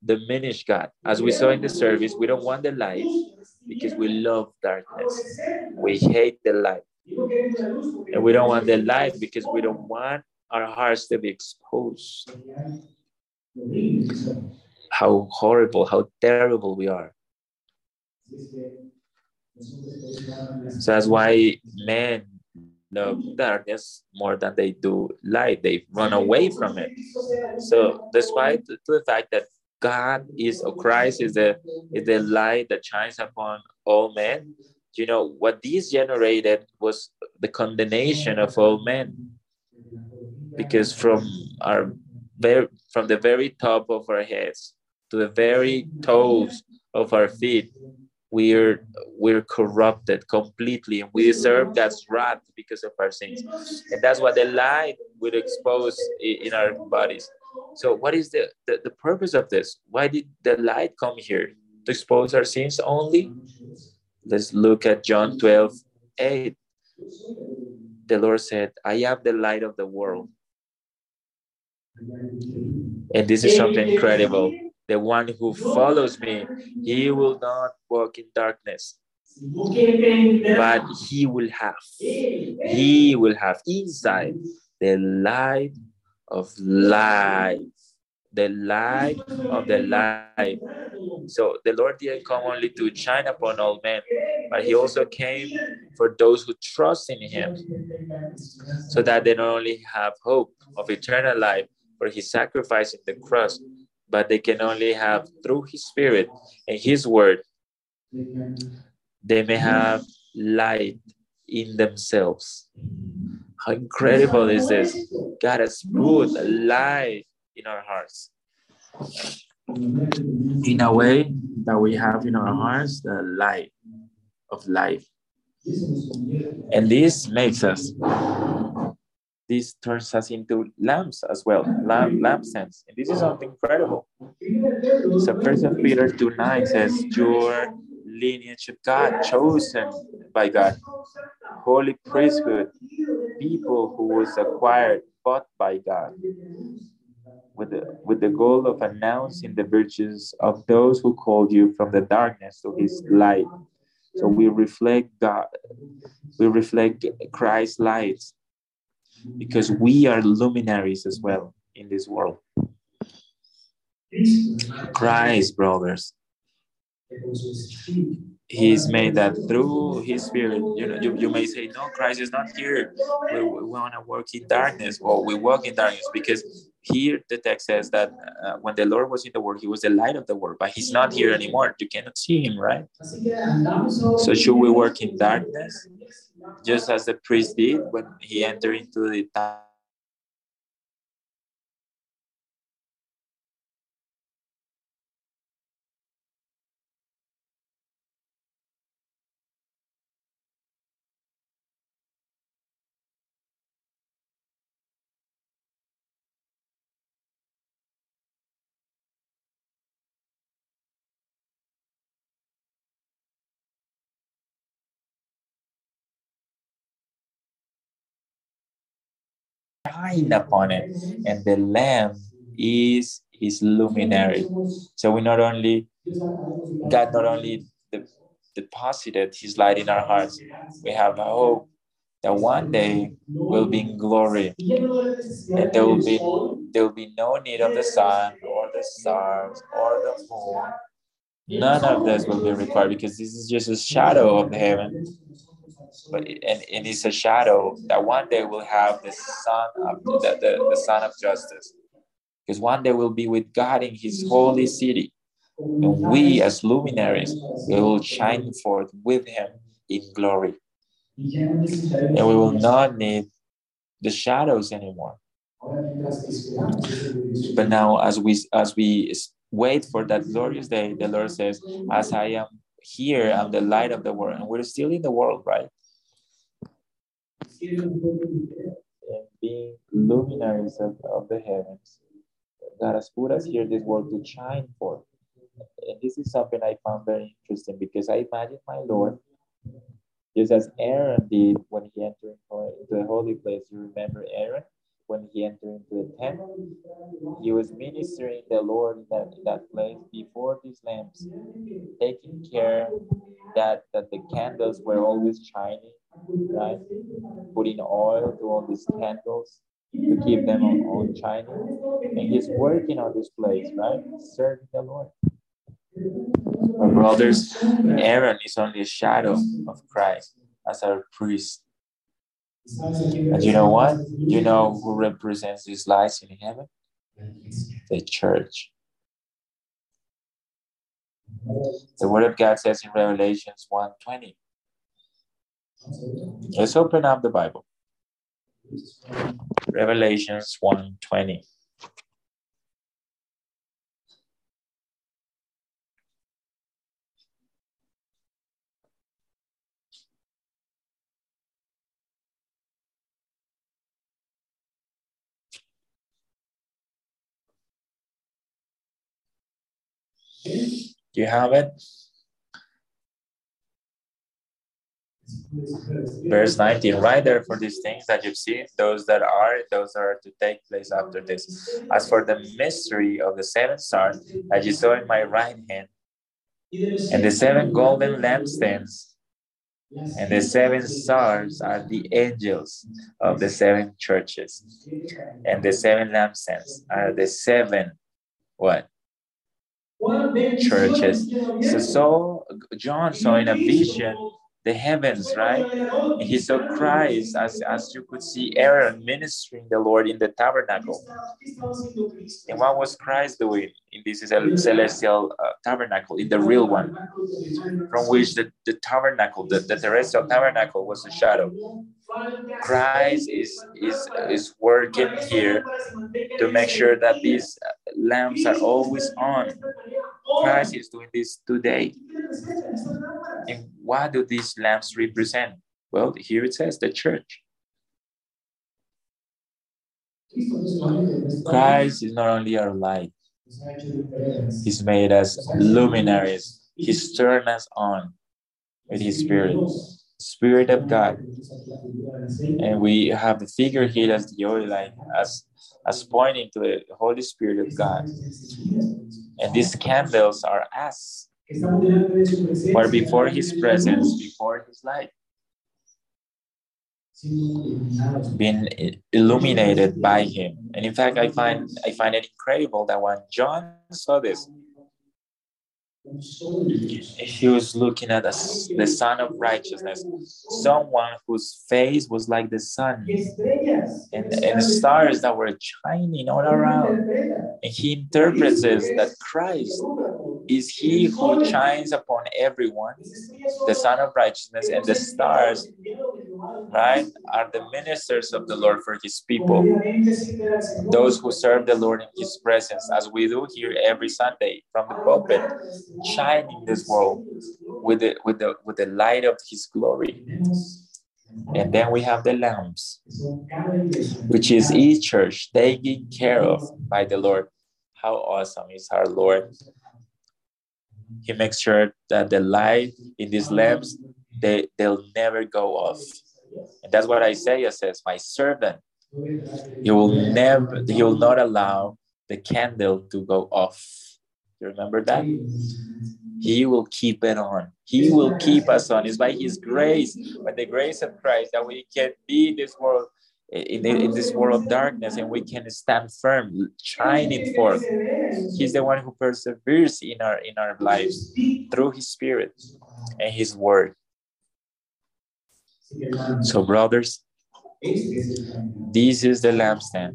diminish God. As we saw in the service, we don't want the light because we love darkness. We hate the light. And we don't want the light because we don't want our hearts to be exposed how horrible, how terrible we are. So that's why men love darkness more than they do light. They run away from it. So despite the fact that God is or Christ is the is the light that shines upon all men, you know what these generated was the condemnation of all men. Because from our very from the very top of our heads to the very toes of our feet, we're we're corrupted completely and we deserve God's wrath because of our sins. And that's what the light would expose in our bodies. So what is the, the, the purpose of this? Why did the light come here? To expose our sins only? Let's look at John 12, 8. The Lord said, I am the light of the world. And this is something incredible The one who follows me, he will not walk in darkness, but he will have, he will have inside the light of life, the light of the life. So the Lord didn't come only to shine upon all men, but he also came for those who trust in him, so that they not only have hope of eternal life for his sacrifice in the cross, but they can only have through his spirit and his word, they may have light in themselves. How incredible is this? God has put light in our hearts. In a way that we have in our hearts the light of life. And this makes us this turns us into lamps as well, lamp lampstands. And this is something incredible. So First Peter 2 9 says, Your lineage of God, chosen by God, holy priesthood, people who was acquired, bought by God, with the, with the goal of announcing the virtues of those who called you from the darkness to his light. So we reflect God, we reflect Christ's light because we are luminaries as well in this world. Christ, brothers. He's made that through his spirit. You know, you, you may say, No, Christ is not here. We, we want to work in darkness. Well, we walk in darkness because here the text says that uh, when the Lord was in the world, he was the light of the world, but he's not here anymore. You cannot see him, right? So, should we work in darkness? Just as the priest did when he entered into the shine upon it, and the lamp is his luminary. So we not only God not only the, deposited his light in our hearts, we have a hope that one day we'll be in glory, and there will be there will be no need of the sun or the stars or the moon. None of this will be required because this is just a shadow of the heaven but and, and it's a shadow that one day will have the son of the, the, the son of justice. Because one day we'll be with god in his holy city. And we as luminaries we will shine forth with him in glory. And we will not need the shadows anymore. But now as we as we wait for that glorious day the lord says as i am here i'm the light of the world. And we're still in the world right and being luminaries of, of the heavens. God has put us here this world to shine for. And this is something I found very interesting because I imagine my Lord, just as Aaron did when he entered into the holy place. You remember Aaron? When he entered into the tent, he was ministering the Lord in that, in that place before these lamps, taking care that, that the candles were always shining right? Putting oil to all these candles to keep them on, on shining. And he's working on this place, right? Serving the Lord. My brothers, Aaron is only a shadow of Christ as our priest. And you know what? You know who represents these lights in heaven? The church. The word of God says in Revelations 1:20, Let's open up the Bible. Revelations 1:20. Do you have it? Verse 19, right there for these things that you've seen, those that are, those are to take place after this. As for the mystery of the seven stars that you saw in my right hand, and the seven golden lampstands, and the seven stars are the angels of the seven churches, and the seven lampstands are the seven what churches. So, so John saw in a vision the heavens, right? And he saw Christ as, as you could see Aaron ministering the Lord in the tabernacle. And what was Christ doing in this celestial uh, tabernacle, in the real one, from which the, the tabernacle, the, the terrestrial tabernacle was a shadow. Christ is, is, is working here to make sure that these lamps are always on. Christ is doing this today. And what do these lamps represent? Well, here it says the church. Christ is not only our light, He's made us luminaries. He's turned us on with His Spirit, Spirit of God. And we have the figure here as the oil line, as, as pointing to the Holy Spirit of God. And these candles are us or before his presence, before his light. Being illuminated by him. And in fact, I find I find it incredible that when John saw this, he was looking at the, the Sun of Righteousness, someone whose face was like the sun, and, and stars that were shining all around. And he interprets that Christ is he who shines upon everyone, the Sun of Righteousness, and the stars, right, are the ministers of the Lord for his people. Those who serve the Lord in his presence, as we do here every Sunday from the pulpit, shining this world with the with the with the light of his glory. And then we have the lamps, which is each church taken care of by the Lord. How awesome is our Lord! He makes sure that the light in these lamps they they'll never go off. And that's what Isaiah says, my servant. He will never he will not allow the candle to go off. You remember that? He will keep it on. He will keep us on. It's by His grace, by the grace of Christ, that we can be in this world, in, in this world of darkness, and we can stand firm, shining forth. He's the one who perseveres in our in our lives through His Spirit and His Word. So, brothers, this is the lampstand.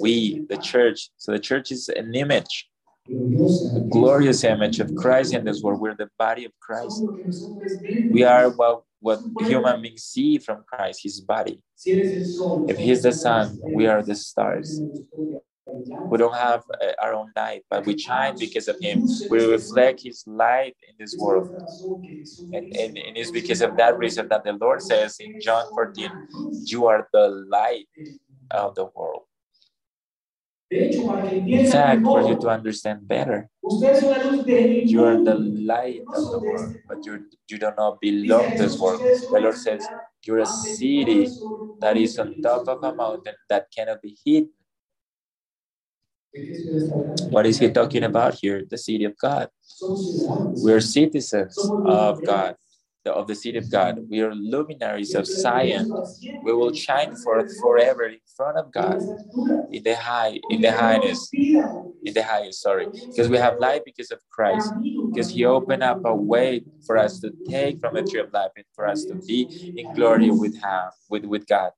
We, the church. So the church is an image the glorious image of Christ in this world. We're the body of Christ. We are what, what human beings see from Christ, his body. If he's the sun, we are the stars. We don't have uh, our own light, but we shine because of him. We reflect his light in this world. And, and, and it's because of that reason that the Lord says in John 14, You are the light of the world. In fact, for you to understand better, you are the light of the world, but you you do not belong to this world. The Lord says you're a city that is on top of a mountain that cannot be hidden. What is he talking about here? The city of God. We're citizens of God of the city of God. We are luminaries of Zion. We will shine forth forever in front of God in the high, in the highness, in the highest, sorry. Because we have life because of Christ. Because he opened up a way for us to take from the tree of life and for us to be in glory with him, with, with God,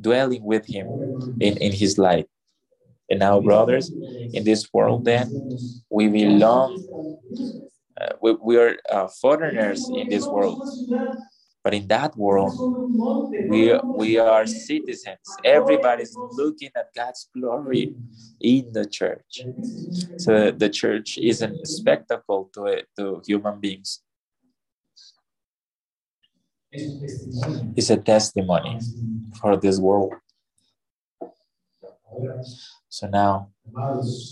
dwelling with him in, in his light. And now, brothers, in this world, then we belong uh, we, we are uh, foreigners in this world. But in that world we we are citizens. Everybody's looking at god's glory in the church. So the church is a spectacle to it to human beings. It's a testimony for this world so now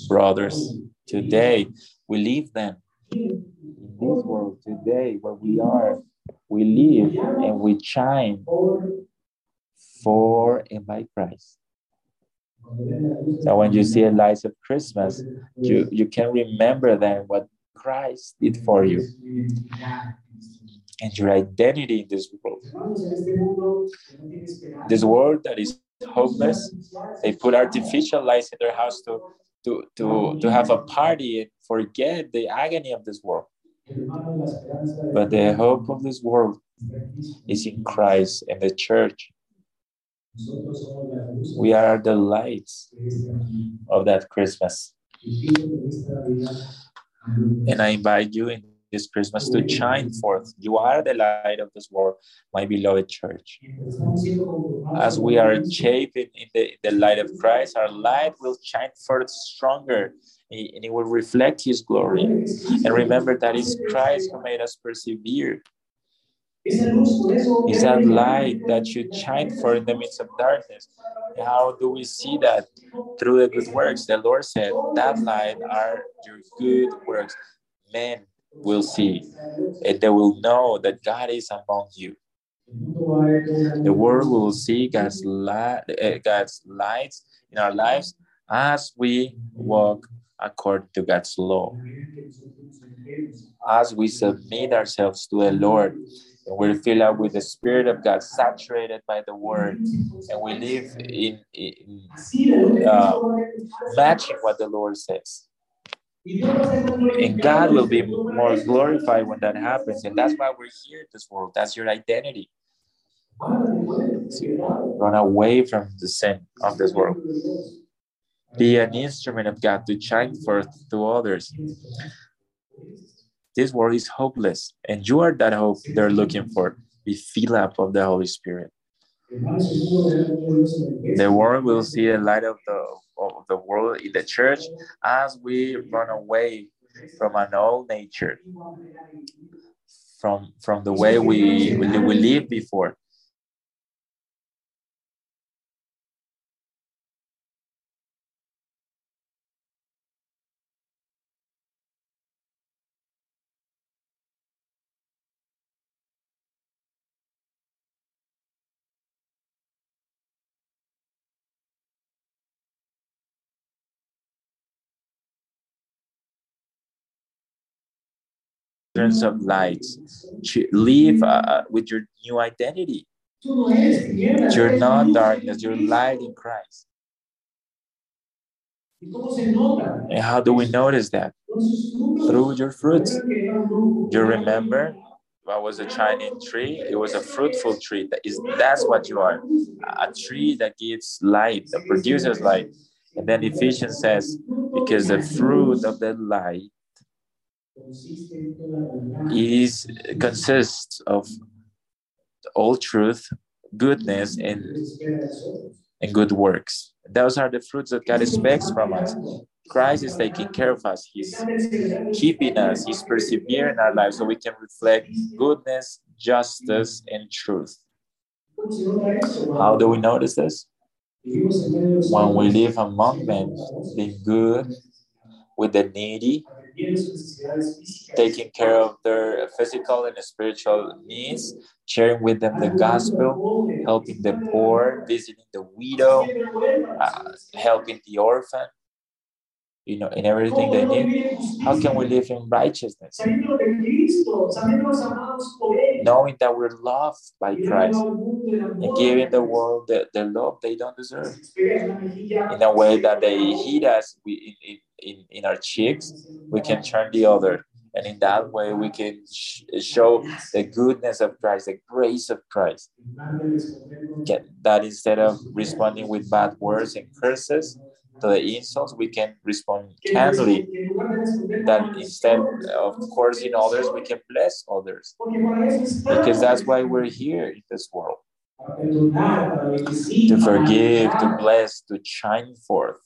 brothers today we leave them in this world today where we are we live and we shine for and by Christ. So when you see the lights of Christmas, you, you can remember then what Christ did for you and your identity in this world. This world that is hopeless, they put artificial lights in their house to, to, to, to have a party forget the agony of this world. But the hope of this world is in Christ and the church. We are the lights of that Christmas. And I invite you in this Christmas to mm. shine forth. You are the light of this world, my beloved church. mientras estamos siendo conformados As we are shaping in the, the light of Christ, our light will shine forth stronger and it will reflect His glory. And remember that it's Christ who made us persevere. Esa luz, por eso, It's that light that should shine for in the midst of darkness. How do we see that? Through the good works. The Lord said, That light are your good works. Men will see, and they will know that God is among you. The world will see God's light, uh, God's lights in our lives as we walk according to God's law, as we submit ourselves to the Lord, and we're filled up with the Spirit of God, saturated by the Word, and we live in, in Uh, matching what the Lord says. And God will be more glorified when that happens, and that's why we're here in this world. That's your identity. Run away from the sin of this world. Be an instrument of God to shine forth to others. This world is hopeless, and you are that hope they're looking for. Be filled up of the Holy Spirit. The world will see the light of the of the world in the church as we run away from an old nature, from from the way we we, lived before. Terms of lights, to live uh, with your new identity. You're not darkness, you're light in Christ. And how do we notice that? Through your fruits. You remember what was a shining tree? It was a fruitful tree. That is that's what you are. A tree that gives light, that produces light. And then Ephesians says, because the fruit of the light is consists of all truth, goodness, and, and good works. Those are the fruits that God expects from us. Christ is taking care of us. He's keeping us. He's persevering our lives so we can reflect goodness, justice, and truth. How do we notice this? When we live among men, being good with the needy, taking care of their physical and spiritual needs, sharing with them the gospel, helping the poor, visiting the widow, uh, helping the orphan, you know, in everything they need. How can we live in righteousness? Knowing that we're loved by Christ and giving the world the, the love they don't deserve. In a way that they hit us we, in, in our cheeks, we can turn the other. And in that way, we can sh- show the goodness of Christ, the grace of Christ. Get that instead of responding with bad words and curses to the insults, we can respond kindly. That instead of cursing others, we can bless others. Because that's why we're here in this world to forgive, to bless, to shine forth,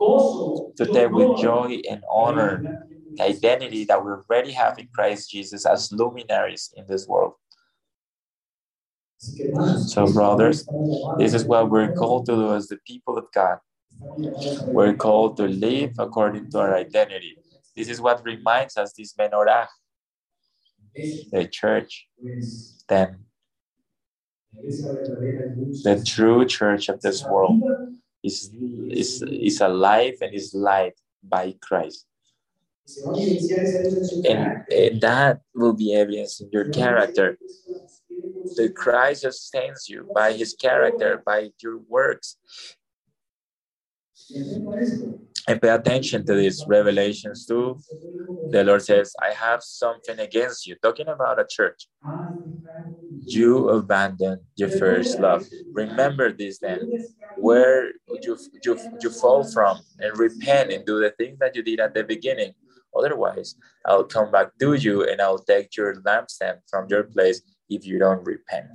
to take with joy and honor the identity that we already have in Christ Jesus as luminaries in this world. So, brothers, this is what we're called to do as the people of God. We're called to live according to our identity. This is what reminds us this menorah. the church, then the true church of this world is, is, is alive and is light by Christ. And, and that will be evidence in your character. The Christ sustains you by his character, by your works. And pay attention to this. Revelations two. the Lord says, I have something against you. Talking about a church. You abandoned your first love. Remember this then, where you, you, you fall from, and repent and do the things that you did at the beginning. Otherwise, I'll come back to you and I'll take your lampstand from your place if you don't repent.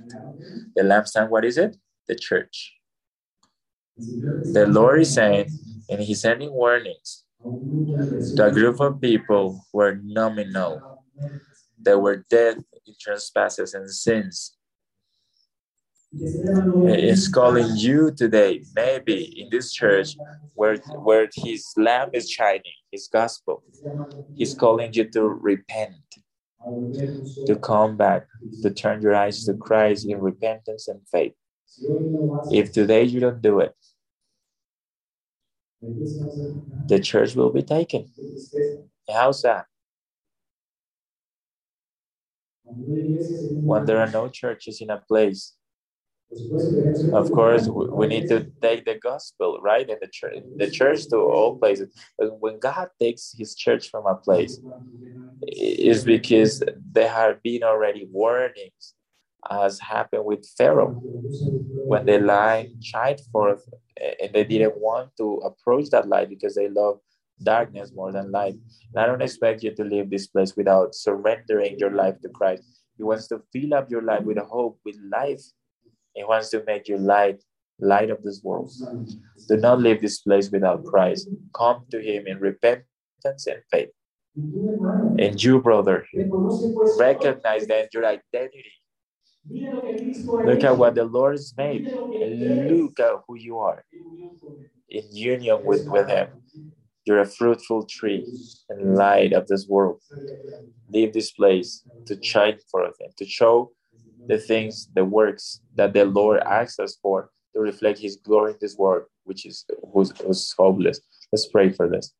The lampstand, what is it? The church. The Lord is saying, and He's sending warnings to a group of people who are nominal, that were dead in trespasses and sins. He's calling you today, maybe in this church where, where His lamp is shining, His gospel. He's calling you to repent, to come back, to turn your eyes to Christ in repentance and faith. If today you don't do it, the church will be taken. How's that? When there are no churches in a place, of course, we need to take the gospel, right? And the church, the church to all places. But when God takes his church from a place, is because there have been already warnings, as happened with Pharaoh, when the light shined forth and they didn't want to approach that light because they love darkness more than light. And I don't expect you to leave this place without surrendering your life to Christ. He wants to fill up your life with hope, with life he wants to make you light, light of this world. Do not leave this place without Christ. Come to Him in repentance and faith. And you, brother, recognize then your identity. Look at what the Lord has made, and look at who you are in union with, with Him. You're a fruitful tree and light of this world. Leave this place to shine forth and to show the things, the works that the Lord asks us for to reflect His glory in this world, which is who's, who's hopeless. Let's pray for this.